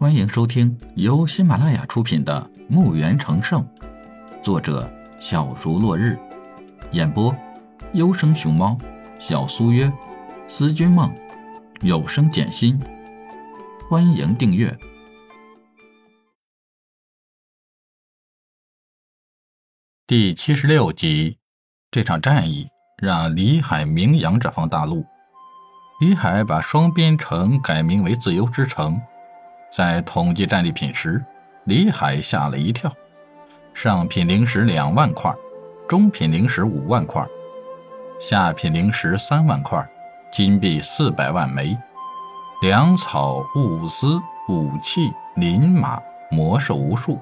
欢迎收听由喜马拉雅出品的《墓园成圣》，作者小竹落日，演播优生熊猫、小苏约、思君梦、有声简心。欢迎订阅第七十六集。这场战役让李海名扬这方大陆。李海把双边城改名为自由之城。在统计战利品时，李海吓了一跳：上品灵石两万块，中品灵石五万块，下品灵石三万块，金币四百万枚，粮草、物资、武器、林马、魔兽无数。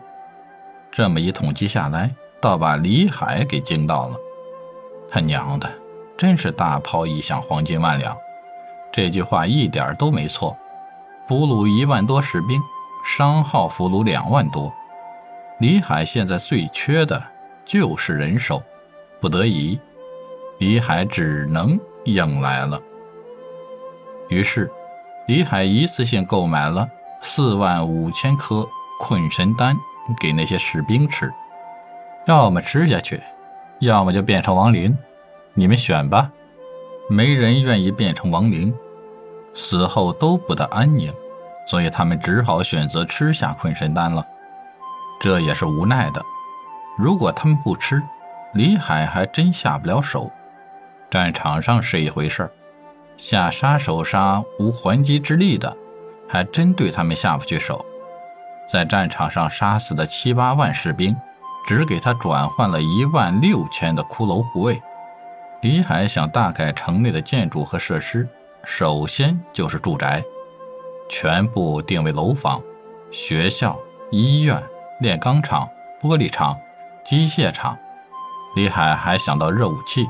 这么一统计下来，倒把李海给惊到了。他娘的，真是大炮一响，黄金万两。这句话一点都没错，俘虏一万多士兵，伤号俘虏两万多。李海现在最缺的就是人手，不得已，李海只能硬来了。于是，李海一次性购买了四万五千颗困神丹给那些士兵吃，要么吃下去，要么就变成亡灵，你们选吧。没人愿意变成亡灵，死后都不得安宁，所以他们只好选择吃下困神丹了。这也是无奈的。如果他们不吃，李海还真下不了手。战场上是一回事儿，下杀手杀无还击之力的，还真对他们下不去手。在战场上杀死的七八万士兵，只给他转换了一万六千的骷髅护卫。李海想大改城内的建筑和设施，首先就是住宅，全部定为楼房、学校、医院、炼钢厂、玻璃厂、机械厂。李海还想到热武器，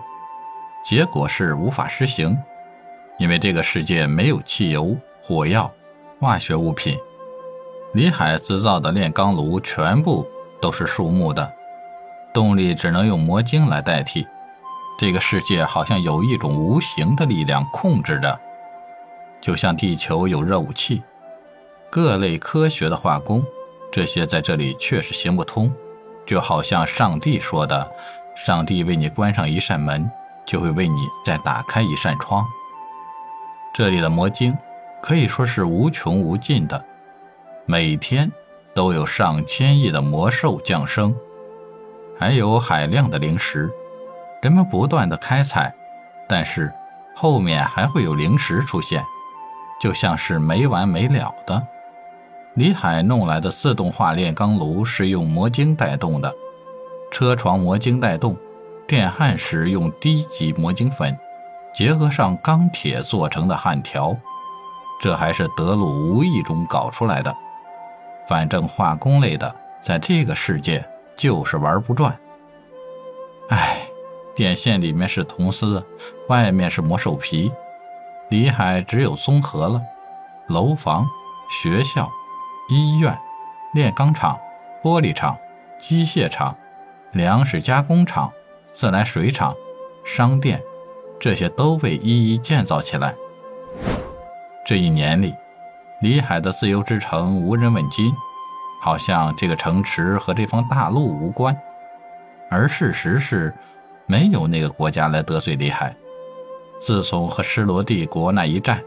结果是无法实行，因为这个世界没有汽油、火药、化学物品。李海制造的炼钢炉全部都是树木的，动力只能用魔晶来代替。这个世界好像有一种无形的力量控制着，就像地球有热武器，各类科学的化工，这些在这里确实行不通。就好像上帝说的：“上帝为你关上一扇门，就会为你再打开一扇窗。”这里的魔晶可以说是无穷无尽的，每天都有上千亿的魔兽降生，还有海量的灵石。人们不断的开采，但是后面还会有灵石出现，就像是没完没了的。李海弄来的自动化炼钢炉是用魔晶带动的，车床魔晶带动，电焊时用低级魔晶粉，结合上钢铁做成的焊条，这还是德鲁无意中搞出来的。反正化工类的，在这个世界就是玩不转。唉。电线里面是铜丝，外面是魔兽皮。李海只有综合了楼房、学校、医院、炼钢厂、玻璃厂、机械厂、粮食加工厂、自来水厂、商店，这些都被一一建造起来。这一年里，李海的自由之城无人问津，好像这个城池和这方大陆无关，而事实是。没有那个国家来得罪李海。自从和失罗帝国那一战，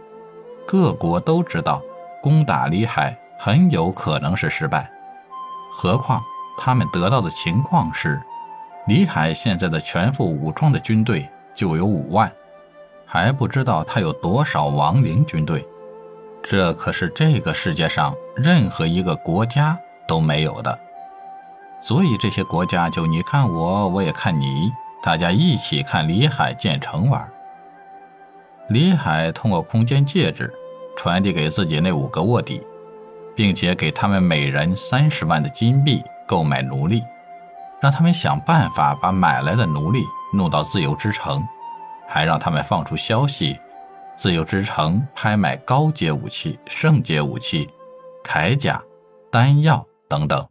各国都知道攻打李海很有可能是失败。何况他们得到的情况是，李海现在的全副武装的军队就有五万，还不知道他有多少亡灵军队。这可是这个世界上任何一个国家都没有的。所以这些国家就你看我，我也看你。大家一起看李海建成玩。李海通过空间戒指传递给自己那五个卧底，并且给他们每人三十万的金币购买奴隶，让他们想办法把买来的奴隶弄到自由之城，还让他们放出消息，自由之城拍卖高阶武器、圣阶武器、铠甲、丹药等等。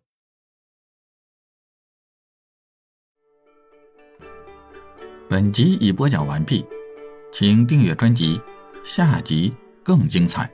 本集已播讲完毕，请订阅专辑，下集更精彩。